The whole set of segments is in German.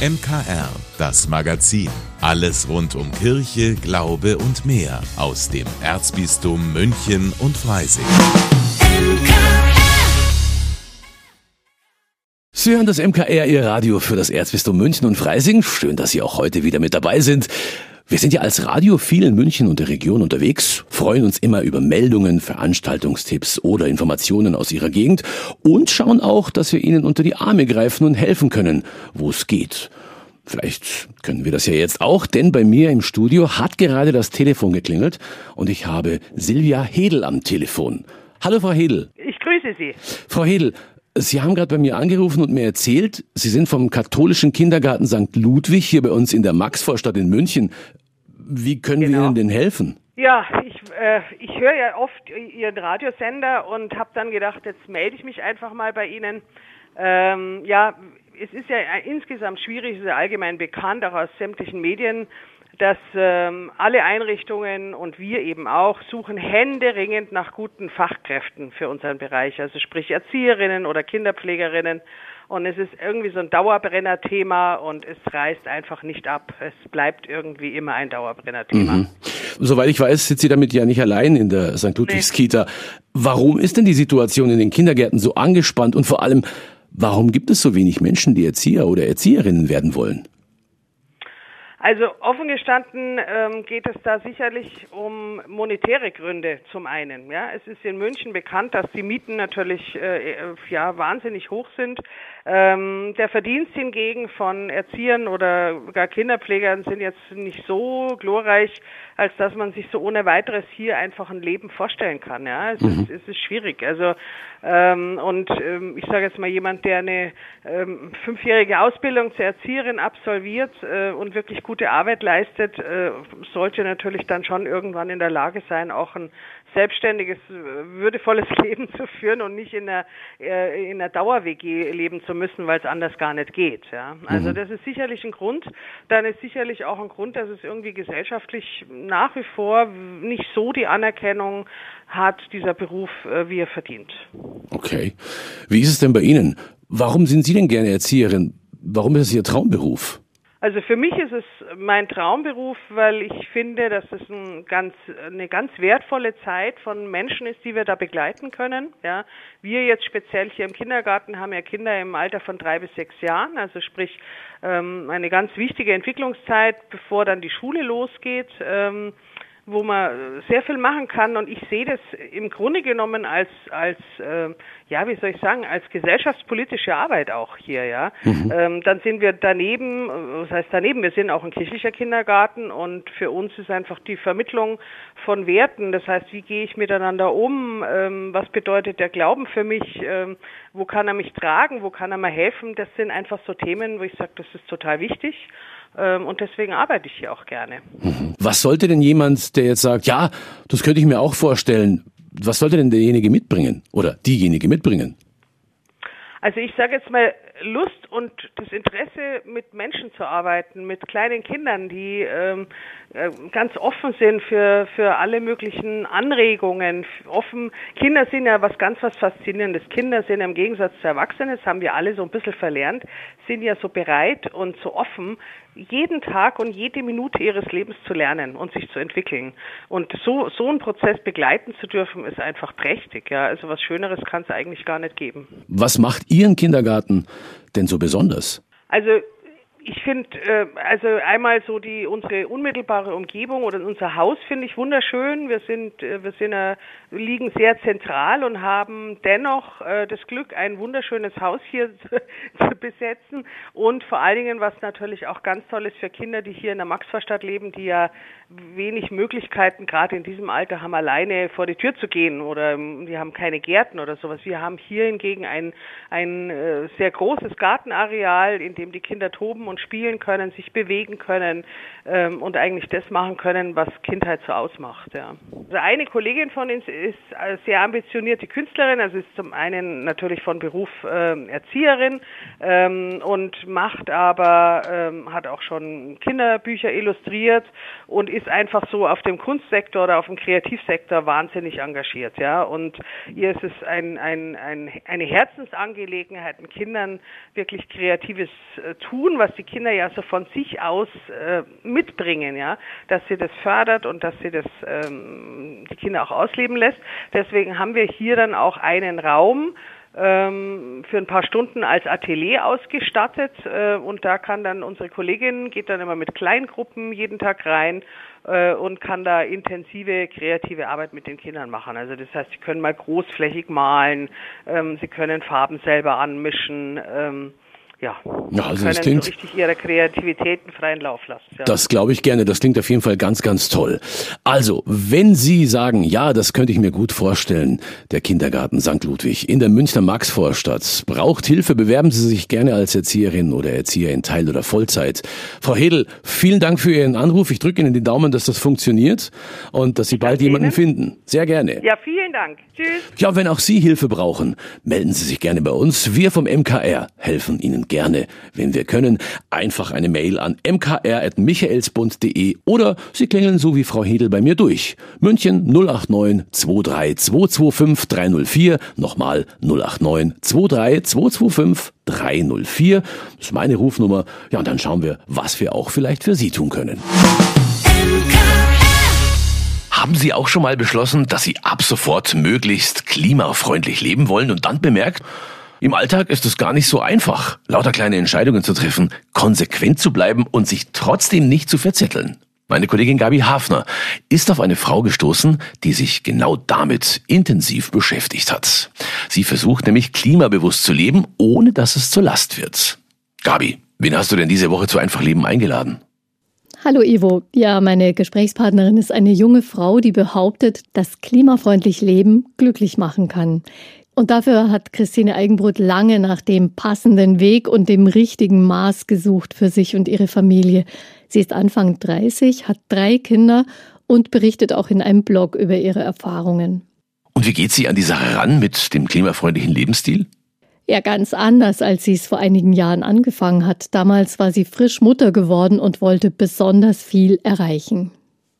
MKR, das Magazin. Alles rund um Kirche, Glaube und mehr aus dem Erzbistum München und Freising. Sie hören das MKR, Ihr Radio für das Erzbistum München und Freising. Schön, dass Sie auch heute wieder mit dabei sind. Wir sind ja als Radio viel in München und der Region unterwegs, freuen uns immer über Meldungen, Veranstaltungstipps oder Informationen aus Ihrer Gegend und schauen auch, dass wir Ihnen unter die Arme greifen und helfen können, wo es geht. Vielleicht können wir das ja jetzt auch, denn bei mir im Studio hat gerade das Telefon geklingelt und ich habe Silvia Hedel am Telefon. Hallo Frau Hedel. Ich grüße Sie. Frau Hedel, Sie haben gerade bei mir angerufen und mir erzählt, Sie sind vom katholischen Kindergarten St. Ludwig hier bei uns in der Maxvorstadt in München. Wie können genau. wir Ihnen denn helfen? Ja, ich, äh, ich höre ja oft Ihren Radiosender und habe dann gedacht, jetzt melde ich mich einfach mal bei Ihnen. Ähm, ja, es ist ja insgesamt schwierig, es ist ja allgemein bekannt, auch aus sämtlichen Medien, dass ähm, alle Einrichtungen und wir eben auch suchen händeringend nach guten Fachkräften für unseren Bereich, also sprich Erzieherinnen oder Kinderpflegerinnen und es ist irgendwie so ein Dauerbrenner-Thema und es reißt einfach nicht ab. Es bleibt irgendwie immer ein Dauerbrenner-Thema. Mhm. Soweit ich weiß, sitzt sie damit ja nicht allein in der St. Ludwigs Kita. Warum ist denn die Situation in den Kindergärten so angespannt und vor allem, warum gibt es so wenig Menschen, die Erzieher oder Erzieherinnen werden wollen? Also offen gestanden ähm, geht es da sicherlich um monetäre Gründe zum einen. Ja, es ist in München bekannt, dass die Mieten natürlich äh, ja wahnsinnig hoch sind. Ähm, der Verdienst hingegen von Erziehern oder gar Kinderpflegern sind jetzt nicht so glorreich, als dass man sich so ohne weiteres hier einfach ein Leben vorstellen kann. Ja, es, mhm. ist, es ist schwierig. Also ähm, und ähm, ich sage jetzt mal jemand, der eine ähm, fünfjährige Ausbildung zur Erzieherin absolviert äh, und wirklich gute Arbeit leistet, äh, sollte natürlich dann schon irgendwann in der Lage sein, auch ein selbstständiges, würdevolles Leben zu führen und nicht in einer, äh, in einer Dauer-WG leben zu müssen, weil es anders gar nicht geht. Ja? Also mhm. das ist sicherlich ein Grund. Dann ist sicherlich auch ein Grund, dass es irgendwie gesellschaftlich nach wie vor nicht so die Anerkennung hat, dieser Beruf, äh, wie er verdient. Okay. Wie ist es denn bei Ihnen? Warum sind Sie denn gerne Erzieherin? Warum ist es Ihr Traumberuf? Also für mich ist es mein Traumberuf, weil ich finde, dass es ein ganz, eine ganz wertvolle Zeit von Menschen ist, die wir da begleiten können. Ja, wir jetzt speziell hier im Kindergarten haben ja Kinder im Alter von drei bis sechs Jahren, also sprich ähm, eine ganz wichtige Entwicklungszeit, bevor dann die Schule losgeht. Ähm, wo man sehr viel machen kann. Und ich sehe das im Grunde genommen als als äh, ja wie soll ich sagen als gesellschaftspolitische Arbeit auch hier ja. Mhm. ähm, dann sind wir daneben was heißt daneben? Wir sind auch ein kirchlicher Kindergarten und für uns ist einfach die Vermittlung von Werten. Das heißt wie gehe ich miteinander um? Ähm, was bedeutet der Glauben für mich? Ähm, wo kann er mich tragen? Wo kann er mir helfen? Das sind einfach so Themen wo ich sage das ist total wichtig und deswegen arbeite ich hier auch gerne. Mhm. Was sollte denn jemand, der jetzt sagt, ja, das könnte ich mir auch vorstellen, was sollte denn derjenige mitbringen oder diejenige mitbringen? Also ich sage jetzt mal, Lust und das Interesse, mit Menschen zu arbeiten, mit kleinen Kindern, die ähm, äh, ganz offen sind für, für alle möglichen Anregungen. Offen, Kinder sind ja was ganz was Faszinierendes. Kinder sind im Gegensatz zu Erwachsenen, das haben wir alle so ein bisschen verlernt, sind ja so bereit und so offen, jeden Tag und jede Minute ihres Lebens zu lernen und sich zu entwickeln. Und so, so einen Prozess begleiten zu dürfen, ist einfach prächtig. Ja. Also was Schöneres kann es eigentlich gar nicht geben. Was macht Ihren Kindergarten denn so besonders? Also ich finde, äh, also einmal so die unsere unmittelbare Umgebung oder unser Haus finde ich wunderschön. Wir sind, äh, wir sind, äh, liegen sehr zentral und haben dennoch äh, das Glück, ein wunderschönes Haus hier zu, besetzen und vor allen Dingen, was natürlich auch ganz toll ist für Kinder, die hier in der Maxvorstadt leben, die ja wenig Möglichkeiten gerade in diesem Alter haben, alleine vor die Tür zu gehen oder ähm, die haben keine Gärten oder sowas. Wir haben hier hingegen ein ein äh, sehr großes Gartenareal, in dem die Kinder toben und spielen können, sich bewegen können ähm, und eigentlich das machen können, was Kindheit so ausmacht. Ja. Also eine Kollegin von uns ist sehr ambitionierte Künstlerin, also ist zum einen natürlich von Beruf äh, Erzieherin ähm, und macht aber, ähm, hat auch schon Kinderbücher illustriert und ist einfach so auf dem Kunstsektor oder auf dem Kreativsektor wahnsinnig engagiert. Ja. Und ihr ist es ein, ein, ein, eine Herzensangelegenheit, Kindern wirklich kreatives äh, Tun, was die Kinder ja so von sich aus äh, mitbringen, ja, dass sie das fördert und dass sie das ähm, die Kinder auch ausleben lässt. Deswegen haben wir hier dann auch einen Raum, ähm, für ein paar Stunden als Atelier ausgestattet äh, und da kann dann unsere Kollegin geht dann immer mit Kleingruppen jeden Tag rein äh, und kann da intensive kreative Arbeit mit den Kindern machen. Also das heißt, sie können mal großflächig malen, ähm, sie können Farben selber anmischen. Ähm, ja, ja also können das klingt, so richtig ihre Kreativität einen freien Lauf lassen. Ja. Das glaube ich gerne. Das klingt auf jeden Fall ganz, ganz toll. Also, wenn Sie sagen, ja, das könnte ich mir gut vorstellen, der Kindergarten St. Ludwig in der Münchner Maxvorstadt braucht Hilfe, bewerben Sie sich gerne als Erzieherin oder Erzieher in Teil- oder Vollzeit. Frau Hedel, vielen Dank für Ihren Anruf. Ich drücke Ihnen die Daumen, dass das funktioniert und dass Sie bald jemanden Ihnen. finden. Sehr gerne. Ja, vielen Dank. Tschüss. Ja, wenn auch Sie Hilfe brauchen, melden Sie sich gerne bei uns. Wir vom MKR helfen Ihnen gerne, wenn wir können. Einfach eine Mail an mkr.michaelsbund.de oder Sie klingeln so wie Frau Hedel bei mir durch. München 089 23 225 304. Nochmal 089 23 225 304. Das ist meine Rufnummer. Ja, und dann schauen wir, was wir auch vielleicht für Sie tun können. Haben Sie auch schon mal beschlossen, dass Sie ab sofort möglichst klimafreundlich leben wollen und dann bemerkt, im Alltag ist es gar nicht so einfach, lauter kleine Entscheidungen zu treffen, konsequent zu bleiben und sich trotzdem nicht zu verzetteln. Meine Kollegin Gabi Hafner ist auf eine Frau gestoßen, die sich genau damit intensiv beschäftigt hat. Sie versucht nämlich klimabewusst zu leben, ohne dass es zur Last wird. Gabi, wen hast du denn diese Woche zu Einfach Leben eingeladen? Hallo Ivo. Ja, meine Gesprächspartnerin ist eine junge Frau, die behauptet, dass klimafreundlich Leben glücklich machen kann. Und dafür hat Christine Eigenbrot lange nach dem passenden Weg und dem richtigen Maß gesucht für sich und ihre Familie. Sie ist Anfang 30, hat drei Kinder und berichtet auch in einem Blog über ihre Erfahrungen. Und wie geht sie an die Sache ran mit dem klimafreundlichen Lebensstil? Ja, ganz anders, als sie es vor einigen Jahren angefangen hat. Damals war sie frisch Mutter geworden und wollte besonders viel erreichen.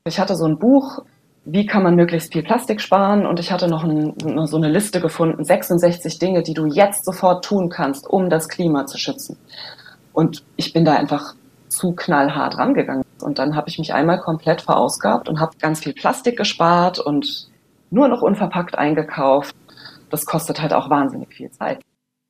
Ich hatte so ein Buch wie kann man möglichst viel Plastik sparen? Und ich hatte noch ein, so eine Liste gefunden, 66 Dinge, die du jetzt sofort tun kannst, um das Klima zu schützen. Und ich bin da einfach zu knallhart rangegangen. Und dann habe ich mich einmal komplett verausgabt und habe ganz viel Plastik gespart und nur noch unverpackt eingekauft. Das kostet halt auch wahnsinnig viel Zeit.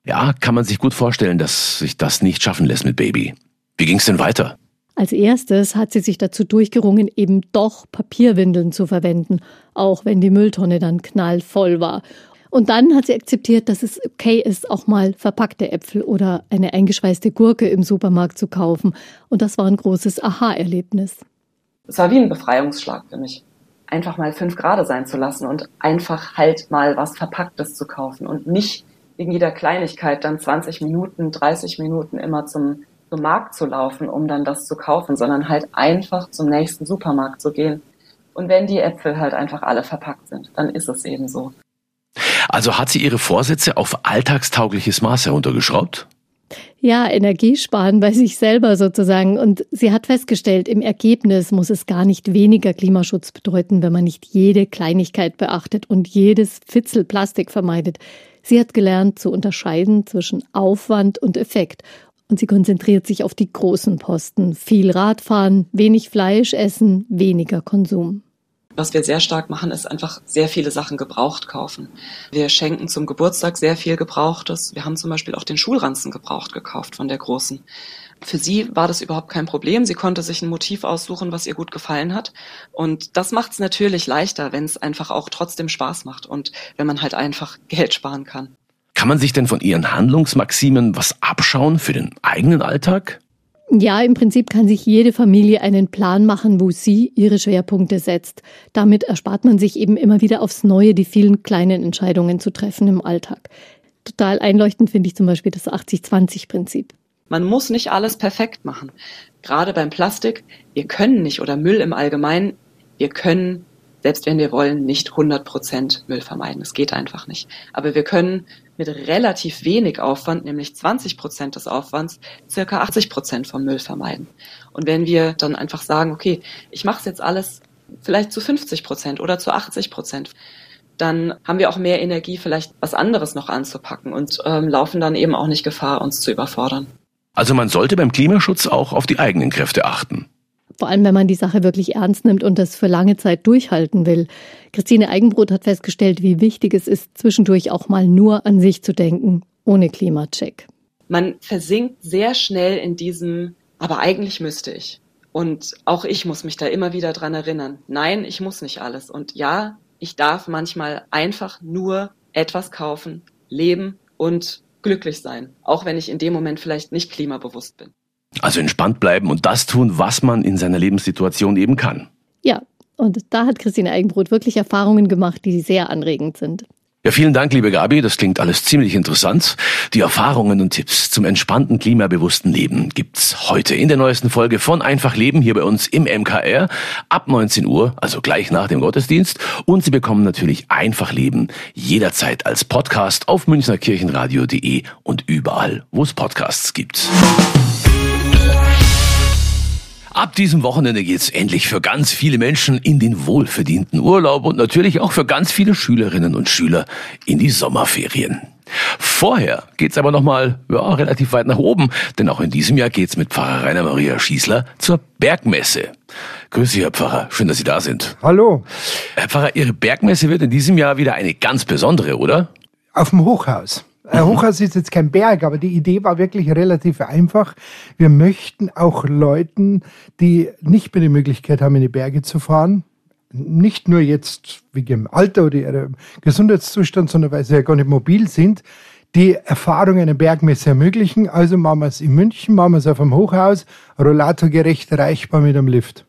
Ja, kann man sich gut vorstellen, dass sich das nicht schaffen lässt mit Baby. Wie ging es denn weiter? Als erstes hat sie sich dazu durchgerungen, eben doch Papierwindeln zu verwenden, auch wenn die Mülltonne dann knallvoll war. Und dann hat sie akzeptiert, dass es okay ist, auch mal verpackte Äpfel oder eine eingeschweißte Gurke im Supermarkt zu kaufen. Und das war ein großes Aha-Erlebnis. Es war wie ein Befreiungsschlag für mich. Einfach mal fünf Grad sein zu lassen und einfach halt mal was Verpacktes zu kaufen und nicht wegen jeder Kleinigkeit dann 20 Minuten, 30 Minuten immer zum zum Markt zu laufen, um dann das zu kaufen, sondern halt einfach zum nächsten Supermarkt zu gehen. Und wenn die Äpfel halt einfach alle verpackt sind, dann ist es eben so. Also hat sie ihre Vorsätze auf alltagstaugliches Maß heruntergeschraubt? Ja, Energiesparen bei sich selber sozusagen. Und sie hat festgestellt, im Ergebnis muss es gar nicht weniger Klimaschutz bedeuten, wenn man nicht jede Kleinigkeit beachtet und jedes Fitzel Plastik vermeidet. Sie hat gelernt zu unterscheiden zwischen Aufwand und Effekt und sie konzentriert sich auf die großen Posten. Viel Radfahren, wenig Fleisch essen, weniger Konsum. Was wir sehr stark machen, ist einfach sehr viele Sachen gebraucht kaufen. Wir schenken zum Geburtstag sehr viel Gebrauchtes. Wir haben zum Beispiel auch den Schulranzen gebraucht gekauft von der Großen. Für sie war das überhaupt kein Problem. Sie konnte sich ein Motiv aussuchen, was ihr gut gefallen hat. Und das macht es natürlich leichter, wenn es einfach auch trotzdem Spaß macht und wenn man halt einfach Geld sparen kann. Kann man sich denn von Ihren Handlungsmaximen was abschauen für den eigenen Alltag? Ja, im Prinzip kann sich jede Familie einen Plan machen, wo sie ihre Schwerpunkte setzt. Damit erspart man sich eben immer wieder aufs Neue die vielen kleinen Entscheidungen zu treffen im Alltag. Total einleuchtend finde ich zum Beispiel das 80-20-Prinzip. Man muss nicht alles perfekt machen. Gerade beim Plastik, wir können nicht oder Müll im Allgemeinen, wir können selbst wenn wir wollen, nicht 100 Prozent Müll vermeiden. Es geht einfach nicht. Aber wir können mit relativ wenig Aufwand, nämlich 20 Prozent des Aufwands, circa 80 Prozent vom Müll vermeiden. Und wenn wir dann einfach sagen, okay, ich mache es jetzt alles vielleicht zu 50 Prozent oder zu 80 Prozent, dann haben wir auch mehr Energie, vielleicht was anderes noch anzupacken und ähm, laufen dann eben auch nicht Gefahr, uns zu überfordern. Also man sollte beim Klimaschutz auch auf die eigenen Kräfte achten. Vor allem, wenn man die Sache wirklich ernst nimmt und das für lange Zeit durchhalten will. Christine Eigenbrot hat festgestellt, wie wichtig es ist, zwischendurch auch mal nur an sich zu denken, ohne Klimacheck. Man versinkt sehr schnell in diesem, aber eigentlich müsste ich. Und auch ich muss mich da immer wieder dran erinnern. Nein, ich muss nicht alles. Und ja, ich darf manchmal einfach nur etwas kaufen, leben und glücklich sein. Auch wenn ich in dem Moment vielleicht nicht klimabewusst bin. Also entspannt bleiben und das tun, was man in seiner Lebenssituation eben kann. Ja, und da hat Christine Eigenbrot wirklich Erfahrungen gemacht, die sehr anregend sind. Ja, vielen Dank, liebe Gabi. Das klingt alles ziemlich interessant. Die Erfahrungen und Tipps zum entspannten, klimabewussten Leben gibt's heute in der neuesten Folge von Einfach Leben hier bei uns im MKR ab 19 Uhr, also gleich nach dem Gottesdienst. Und Sie bekommen natürlich Einfach Leben jederzeit als Podcast auf münchnerkirchenradio.de und überall, wo es Podcasts gibt. Ab diesem Wochenende geht's endlich für ganz viele Menschen in den wohlverdienten Urlaub und natürlich auch für ganz viele Schülerinnen und Schüler in die Sommerferien. Vorher geht's aber nochmal ja, relativ weit nach oben, denn auch in diesem Jahr geht's mit Pfarrer Rainer Maria Schießler zur Bergmesse. Grüß Sie, Herr Pfarrer. Schön, dass Sie da sind. Hallo. Herr Pfarrer, Ihre Bergmesse wird in diesem Jahr wieder eine ganz besondere, oder? Auf dem Hochhaus. Ein Hochhaus ist jetzt kein Berg, aber die Idee war wirklich relativ einfach. Wir möchten auch Leuten, die nicht mehr die Möglichkeit haben, in die Berge zu fahren, nicht nur jetzt wegen ihrem Alter oder ihrem Gesundheitszustand, sondern weil sie ja gar nicht mobil sind, die Erfahrung einer Bergmesse ermöglichen. Also machen wir es in München, machen wir es auf dem Hochhaus, rollatorgerecht erreichbar mit einem Lift.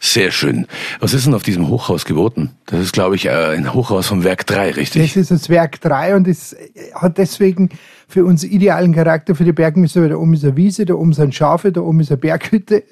Sehr schön. Was ist denn auf diesem Hochhaus geboten? Das ist, glaube ich, äh, ein Hochhaus vom Werk 3, richtig? Das ist das Werk 3 und es hat deswegen für uns idealen Charakter für die Bergmesse, weil da oben ist eine Wiese, da oben sind Schafe, da oben ist eine Berghütte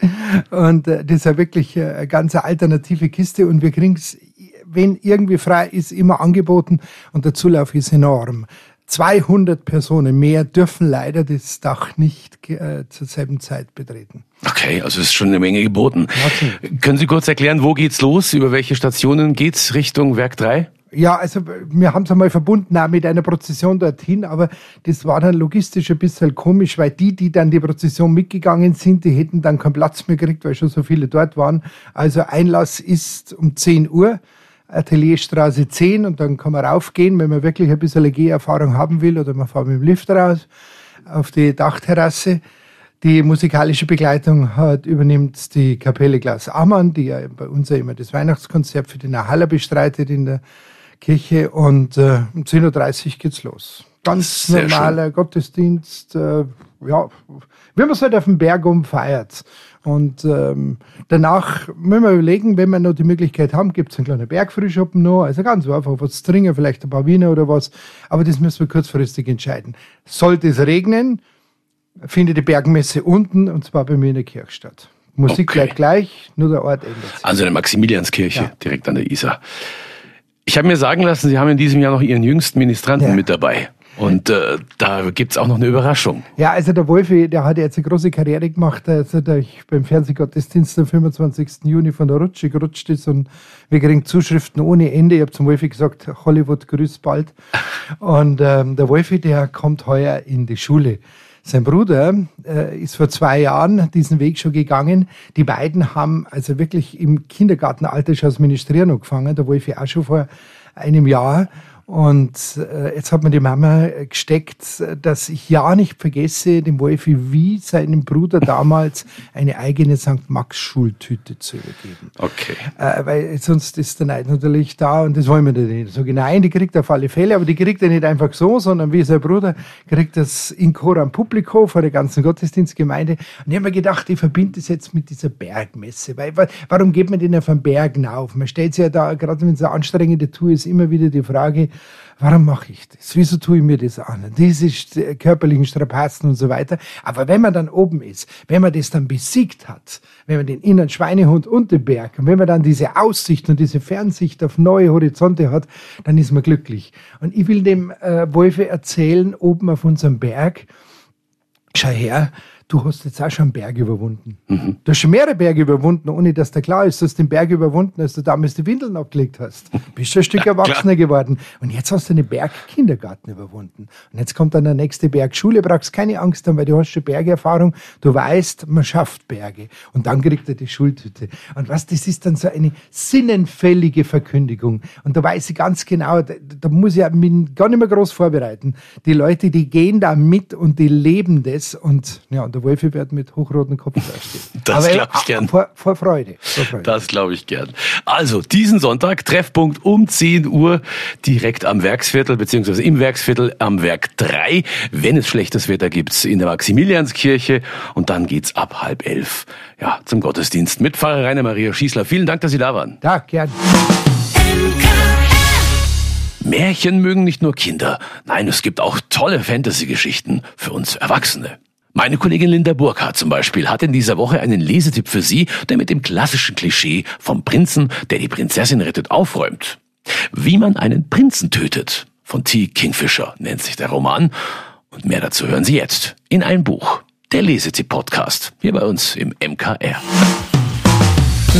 und äh, das ist ja wirklich äh, eine ganz alternative Kiste und wir kriegen es, wenn irgendwie frei ist, immer angeboten und der Zulauf ist enorm. 200 Personen mehr dürfen leider das Dach nicht äh, zur selben Zeit betreten. Okay, also es ist schon eine Menge geboten. Okay. Können Sie kurz erklären, wo geht's los? Über welche Stationen geht's Richtung Werk 3? Ja, also wir haben es einmal verbunden auch mit einer Prozession dorthin, aber das war dann logistisch ein bisschen komisch, weil die, die dann die Prozession mitgegangen sind, die hätten dann keinen Platz mehr gekriegt, weil schon so viele dort waren. Also Einlass ist um 10 Uhr. Atelierstraße 10 und dann kann man raufgehen, wenn man wirklich ein bisschen Geh-Erfahrung haben will oder man fährt mit dem Lift raus auf die Dachterrasse. Die musikalische Begleitung hat, übernimmt die Kapelle Glas Ammann, die ja bei uns ja immer das Weihnachtskonzert für die Haller bestreitet in der Kirche und äh, um 10.30 Uhr geht's los. Ganz Sehr normaler schön. Gottesdienst, äh, ja, wie man es halt auf dem Berg umfeiert. Und ähm, danach müssen wir überlegen, wenn wir noch die Möglichkeit haben, gibt es einen kleinen Bergfrühschoppen noch. Also ganz einfach was zu trinken, vielleicht ein paar Wiener oder was. Aber das müssen wir kurzfristig entscheiden. Sollte es regnen, findet die Bergmesse unten und zwar bei mir in der Kirche statt. Musik okay. bleibt gleich, nur der Ort ändert sich. Also in der Maximilianskirche, ja. direkt an der Isar. Ich habe mir sagen lassen, Sie haben in diesem Jahr noch Ihren jüngsten Ministranten ja. mit dabei. Und äh, da gibt's auch noch eine Überraschung. Ja, also der Wolfi, der hat jetzt eine große Karriere gemacht, also der ich beim Fernsehgottesdienst am 25. Juni von der Rutsche gerutscht ist und wir kriegen Zuschriften ohne Ende. Ich habe zum Wolfi gesagt, Hollywood grüßt bald. Und ähm, der Wolfi, der kommt heuer in die Schule. Sein Bruder äh, ist vor zwei Jahren diesen Weg schon gegangen. Die beiden haben also wirklich im Kindergartenalter schon als Ministrieren angefangen, der Wolfi auch schon vor einem Jahr. Und äh, jetzt hat mir die Mama gesteckt, dass ich ja nicht vergesse, dem Wolfi wie seinem Bruder damals eine eigene St. Max-Schultüte zu übergeben. Okay. Äh, weil sonst ist der Neid natürlich da und das wollen wir nicht. So genau, nein, die kriegt er auf alle Fälle, aber die kriegt er nicht einfach so, sondern wie sein Bruder kriegt das in Coram Publico vor der ganzen Gottesdienstgemeinde. Und ich habe mir gedacht, ich verbinde das jetzt mit dieser Bergmesse. Weil, warum geht man denn auf einen Berg auf? Man stellt sich ja da, gerade wenn es eine anstrengende Tour ist, immer wieder die Frage, warum mache ich das? Wieso tue ich mir das an? Diese körperlichen Strapazen und so weiter. Aber wenn man dann oben ist, wenn man das dann besiegt hat, wenn man den inneren Schweinehund und den Berg, und wenn man dann diese Aussicht und diese Fernsicht auf neue Horizonte hat, dann ist man glücklich. Und ich will dem äh, Wolfe erzählen, oben auf unserem Berg, schau her, du hast jetzt auch schon einen Berg überwunden. Mhm. Du hast schon mehrere Berge überwunden, ohne dass dir klar ist, dass du den Berg überwunden hast, du damals die Windeln abgelegt hast. Bist schon ein Stück Erwachsener geworden. Und jetzt hast du den Berg Kindergarten überwunden. Und jetzt kommt dann der nächste Berg Schule, brauchst keine Angst haben, weil du hast schon Bergerfahrung. Du weißt, man schafft Berge. Und dann kriegt er die Schultüte. Und was, das ist dann so eine sinnenfällige Verkündigung. Und da weiß ich ganz genau, da, da muss ich mich gar nicht mehr groß vorbereiten. Die Leute, die gehen da mit und die leben das. Und ja, und der Wolfi wird mit hochrotem Kopf dastehen. Das glaube ich gern. Vor, vor Freude. Vor Freude. Das glaube ich gern. Also, diesen Sonntag, Treffpunkt um 10 Uhr, direkt am Werksviertel, beziehungsweise im Werksviertel am Werk 3. Wenn es schlechtes Wetter gibt, in der Maximilianskirche. Und dann geht's ab halb elf, ja, zum Gottesdienst mit Pfarrer Rainer Maria Schießler. Vielen Dank, dass Sie da waren. Ja, gern. Märchen mögen nicht nur Kinder. Nein, es gibt auch tolle Fantasy-Geschichten für uns Erwachsene. Meine Kollegin Linda Burkhardt zum Beispiel hat in dieser Woche einen Lesetipp für Sie, der mit dem klassischen Klischee vom Prinzen, der die Prinzessin rettet, aufräumt. Wie man einen Prinzen tötet. Von T. Kingfisher nennt sich der Roman. Und mehr dazu hören Sie jetzt in ein Buch. Der Lesetipp-Podcast. Hier bei uns im MKR.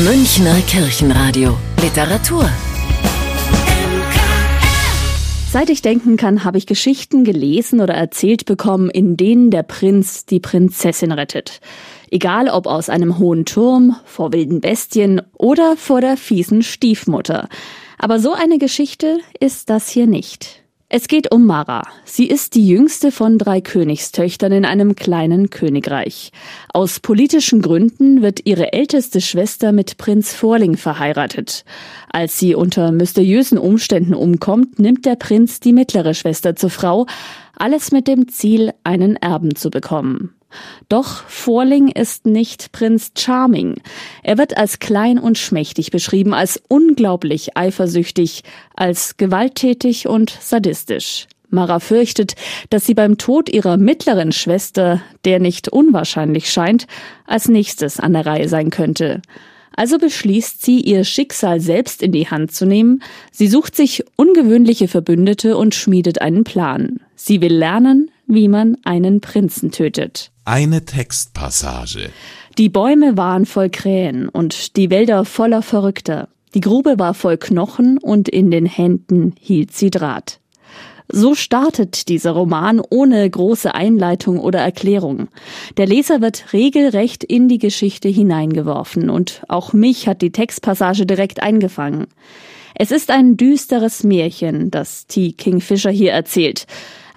Münchner Kirchenradio. Literatur. Seit ich denken kann, habe ich Geschichten gelesen oder erzählt bekommen, in denen der Prinz die Prinzessin rettet. Egal ob aus einem hohen Turm, vor wilden Bestien oder vor der fiesen Stiefmutter. Aber so eine Geschichte ist das hier nicht. Es geht um Mara. Sie ist die jüngste von drei Königstöchtern in einem kleinen Königreich. Aus politischen Gründen wird ihre älteste Schwester mit Prinz Vorling verheiratet. Als sie unter mysteriösen Umständen umkommt, nimmt der Prinz die mittlere Schwester zur Frau, alles mit dem Ziel, einen Erben zu bekommen. Doch Vorling ist nicht Prinz Charming. Er wird als klein und schmächtig beschrieben, als unglaublich eifersüchtig, als gewalttätig und sadistisch. Mara fürchtet, dass sie beim Tod ihrer mittleren Schwester, der nicht unwahrscheinlich scheint, als nächstes an der Reihe sein könnte. Also beschließt sie, ihr Schicksal selbst in die Hand zu nehmen. Sie sucht sich ungewöhnliche Verbündete und schmiedet einen Plan. Sie will lernen, wie man einen Prinzen tötet. Eine Textpassage. Die Bäume waren voll Krähen und die Wälder voller Verrückter. Die Grube war voll Knochen und in den Händen hielt sie Draht. So startet dieser Roman ohne große Einleitung oder Erklärung. Der Leser wird regelrecht in die Geschichte hineingeworfen und auch mich hat die Textpassage direkt eingefangen. Es ist ein düsteres Märchen, das T. Kingfisher hier erzählt.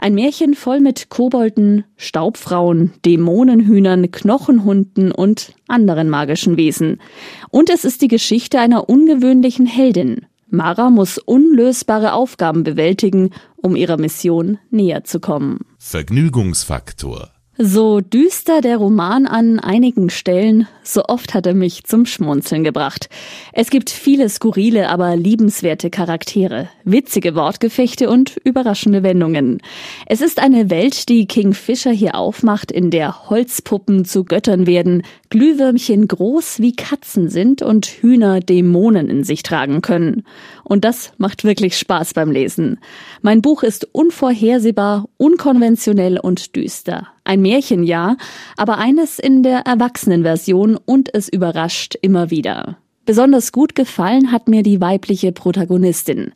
Ein Märchen voll mit Kobolden, Staubfrauen, Dämonenhühnern, Knochenhunden und anderen magischen Wesen. Und es ist die Geschichte einer ungewöhnlichen Heldin. Mara muss unlösbare Aufgaben bewältigen, um ihrer Mission näher zu kommen. Vergnügungsfaktor so düster der Roman an einigen Stellen, so oft hat er mich zum Schmunzeln gebracht. Es gibt viele skurrile, aber liebenswerte Charaktere, witzige Wortgefechte und überraschende Wendungen. Es ist eine Welt, die King Fisher hier aufmacht, in der Holzpuppen zu Göttern werden, Glühwürmchen groß wie Katzen sind und Hühner Dämonen in sich tragen können. Und das macht wirklich Spaß beim Lesen. Mein Buch ist unvorhersehbar, unkonventionell und düster. Ein Märchen ja, aber eines in der Erwachsenenversion und es überrascht immer wieder. Besonders gut gefallen hat mir die weibliche Protagonistin.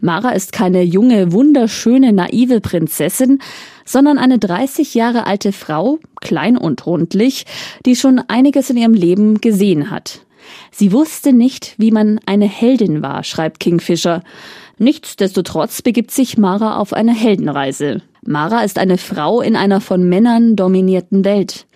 Mara ist keine junge, wunderschöne, naive Prinzessin, sondern eine 30 Jahre alte Frau, klein und rundlich, die schon einiges in ihrem Leben gesehen hat. Sie wusste nicht, wie man eine Heldin war, schreibt Kingfisher. Nichtsdestotrotz begibt sich Mara auf eine Heldenreise. Mara ist eine Frau in einer von Männern dominierten Welt.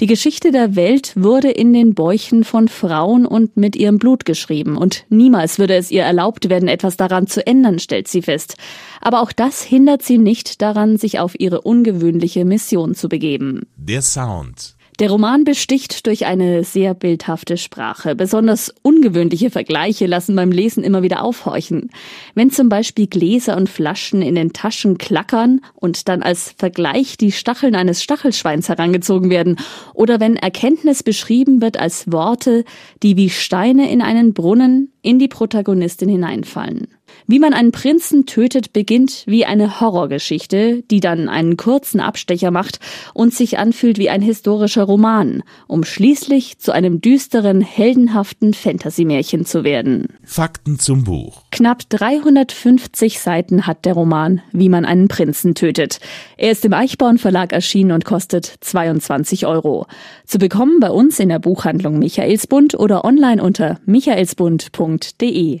Die Geschichte der Welt wurde in den Bäuchen von Frauen und mit ihrem Blut geschrieben, und niemals würde es ihr erlaubt werden, etwas daran zu ändern, stellt sie fest. Aber auch das hindert sie nicht daran, sich auf ihre ungewöhnliche Mission zu begeben. Der Sound. Der Roman besticht durch eine sehr bildhafte Sprache. Besonders ungewöhnliche Vergleiche lassen beim Lesen immer wieder aufhorchen. Wenn zum Beispiel Gläser und Flaschen in den Taschen klackern und dann als Vergleich die Stacheln eines Stachelschweins herangezogen werden oder wenn Erkenntnis beschrieben wird als Worte, die wie Steine in einen Brunnen in die Protagonistin hineinfallen. Wie man einen Prinzen tötet, beginnt wie eine Horrorgeschichte, die dann einen kurzen Abstecher macht und sich anfühlt wie ein historischer Roman, um schließlich zu einem düsteren, heldenhaften Fantasy-Märchen zu werden. Fakten zum Buch. Knapp 350 Seiten hat der Roman Wie man einen Prinzen tötet. Er ist im Eichborn Verlag erschienen und kostet 22 Euro. Zu bekommen bei uns in der Buchhandlung Michaelsbund oder online unter michaelsbund.de.